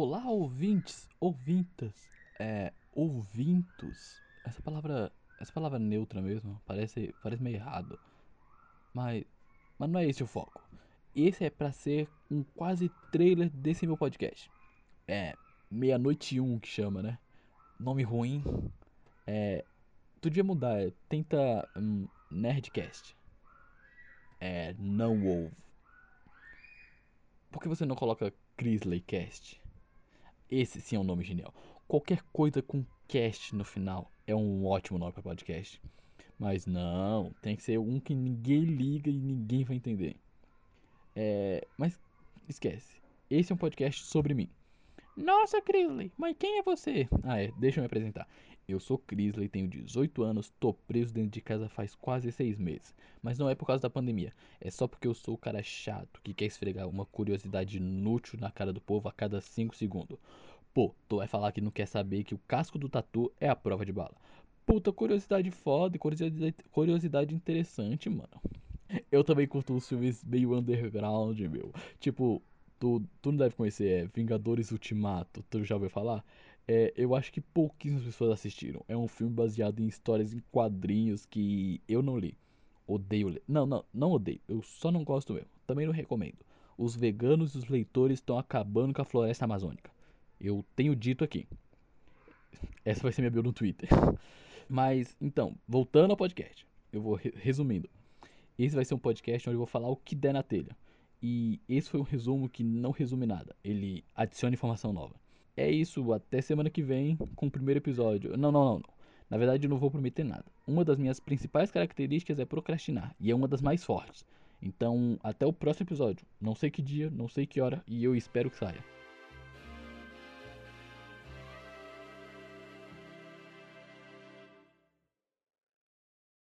Olá, ouvintes, ouvintas, é, ouvintos. Essa palavra, essa palavra neutra mesmo, parece, parece meio errado. Mas, mas não é esse o foco. Esse é pra ser um quase trailer desse meu podcast. É, meia-noite um que chama, né? Nome ruim. É, tu devia mudar, é, tenta um, Nerdcast. É, não ouve. Por que você não coloca Cast? Esse sim é um nome genial. Qualquer coisa com cast no final é um ótimo nome para podcast. Mas não, tem que ser um que ninguém liga e ninguém vai entender. É, mas esquece. Esse é um podcast sobre mim. Nossa, Crisley, mas quem é você? Ah, é, deixa eu me apresentar. Eu sou Crisley, tenho 18 anos, tô preso dentro de casa faz quase 6 meses. Mas não é por causa da pandemia, é só porque eu sou o cara chato que quer esfregar uma curiosidade inútil na cara do povo a cada 5 segundos. Pô, tu vai falar que não quer saber que o casco do tatu é a prova de bala. Puta, curiosidade foda curiosidade, curiosidade interessante, mano. Eu também curto os filmes meio underground, meu. Tipo, tu, tu não deve conhecer, é Vingadores Ultimato, tu já ouviu falar? É, eu acho que pouquíssimas pessoas assistiram. É um filme baseado em histórias em quadrinhos que eu não li. Odeio ler. Não, não, não odeio. Eu só não gosto mesmo. Também não recomendo. Os veganos e os leitores estão acabando com a floresta amazônica. Eu tenho dito aqui. Essa vai ser minha bio no Twitter. Mas, então, voltando ao podcast. Eu vou re resumindo. Esse vai ser um podcast onde eu vou falar o que der na telha. E esse foi um resumo que não resume nada. Ele adiciona informação nova. É isso, até semana que vem com o primeiro episódio. Não, não, não, não. Na verdade, eu não vou prometer nada. Uma das minhas principais características é procrastinar, e é uma das mais fortes. Então, até o próximo episódio. Não sei que dia, não sei que hora, e eu espero que saia.